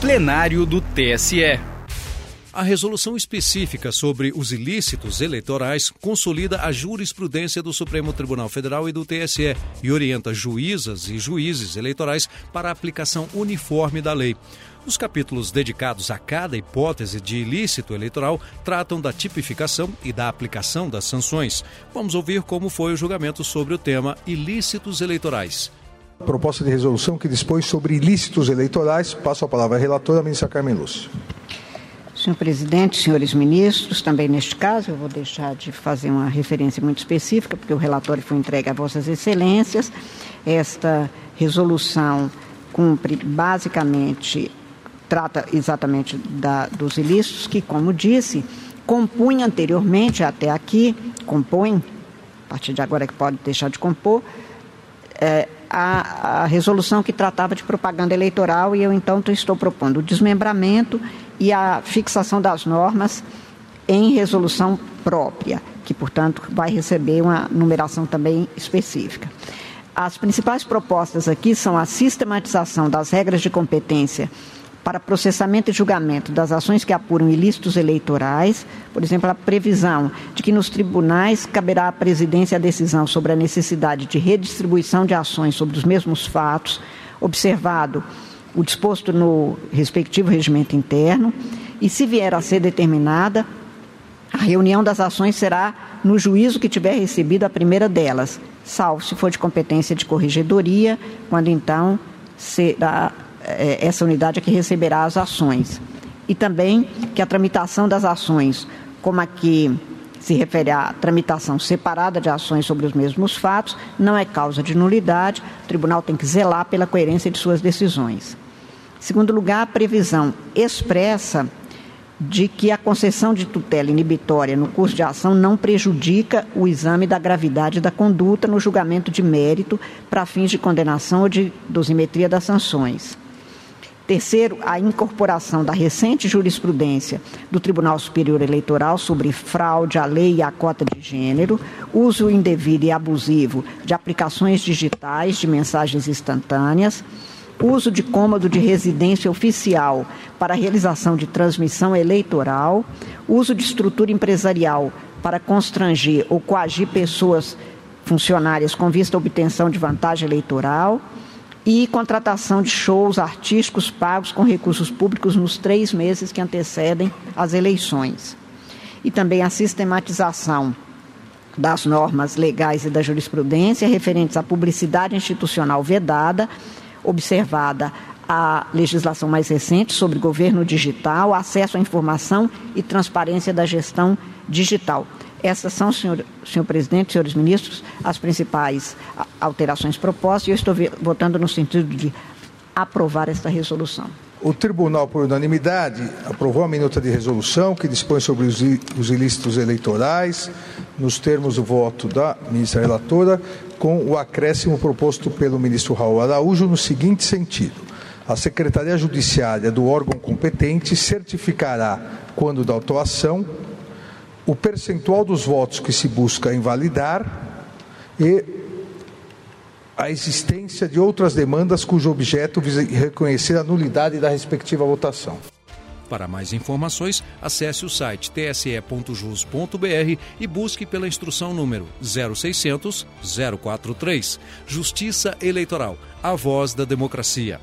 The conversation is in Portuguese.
plenário do TSE. A resolução específica sobre os ilícitos eleitorais consolida a jurisprudência do Supremo Tribunal Federal e do TSE e orienta juízas e juízes eleitorais para a aplicação uniforme da lei. Os capítulos dedicados a cada hipótese de ilícito eleitoral tratam da tipificação e da aplicação das sanções. Vamos ouvir como foi o julgamento sobre o tema ilícitos eleitorais. Proposta de resolução que dispõe sobre ilícitos eleitorais. Passo a palavra à relatora, a ministra Carmen Lúcia. Senhor presidente, senhores ministros, também neste caso eu vou deixar de fazer uma referência muito específica, porque o relatório foi entregue a Vossas Excelências. Esta resolução cumpre basicamente, trata exatamente da, dos ilícitos que, como disse, compunha anteriormente até aqui, compõe, a partir de agora que pode deixar de compor, é, a, a, resolução que tratava de propaganda eleitoral e eu então estou propondo o desmembramento e a fixação das normas em resolução própria, que, portanto, vai receber uma numeração também específica. As principais propostas aqui são a sistematização das regras de competência para processamento e julgamento das ações que apuram ilícitos eleitorais, por exemplo, a previsão de que nos tribunais caberá à presidência a decisão sobre a necessidade de redistribuição de ações sobre os mesmos fatos, observado o disposto no respectivo regimento interno, e se vier a ser determinada, a reunião das ações será no juízo que tiver recebido a primeira delas, salvo se for de competência de corregedoria, quando então será essa unidade é que receberá as ações. E também que a tramitação das ações, como aqui se refere à tramitação separada de ações sobre os mesmos fatos, não é causa de nulidade, o tribunal tem que zelar pela coerência de suas decisões. Segundo lugar, a previsão expressa de que a concessão de tutela inibitória no curso de ação não prejudica o exame da gravidade da conduta no julgamento de mérito para fins de condenação ou de dosimetria das sanções. Terceiro, a incorporação da recente jurisprudência do Tribunal Superior Eleitoral sobre fraude à lei e à cota de gênero, uso indevido e abusivo de aplicações digitais de mensagens instantâneas, uso de cômodo de residência oficial para realização de transmissão eleitoral, uso de estrutura empresarial para constranger ou coagir pessoas funcionárias com vista à obtenção de vantagem eleitoral e contratação de shows artísticos pagos com recursos públicos nos três meses que antecedem as eleições. E também a sistematização das normas legais e da jurisprudência referentes à publicidade institucional vedada, observada a legislação mais recente sobre governo digital, acesso à informação e transparência da gestão digital. Essas são, senhor, senhor presidente, senhores ministros, as principais alterações propostas e eu estou votando no sentido de aprovar esta resolução. O Tribunal, por unanimidade, aprovou a minuta de resolução que dispõe sobre os ilícitos eleitorais, nos termos do voto da ministra relatora, com o acréscimo proposto pelo ministro Raul Araújo no seguinte sentido. A Secretaria Judiciária do órgão competente certificará, quando da autuação, o percentual dos votos que se busca invalidar e a existência de outras demandas cujo objeto visa reconhecer a nulidade da respectiva votação. Para mais informações, acesse o site tse.jus.br e busque pela instrução número 0600 043. Justiça Eleitoral, a voz da democracia.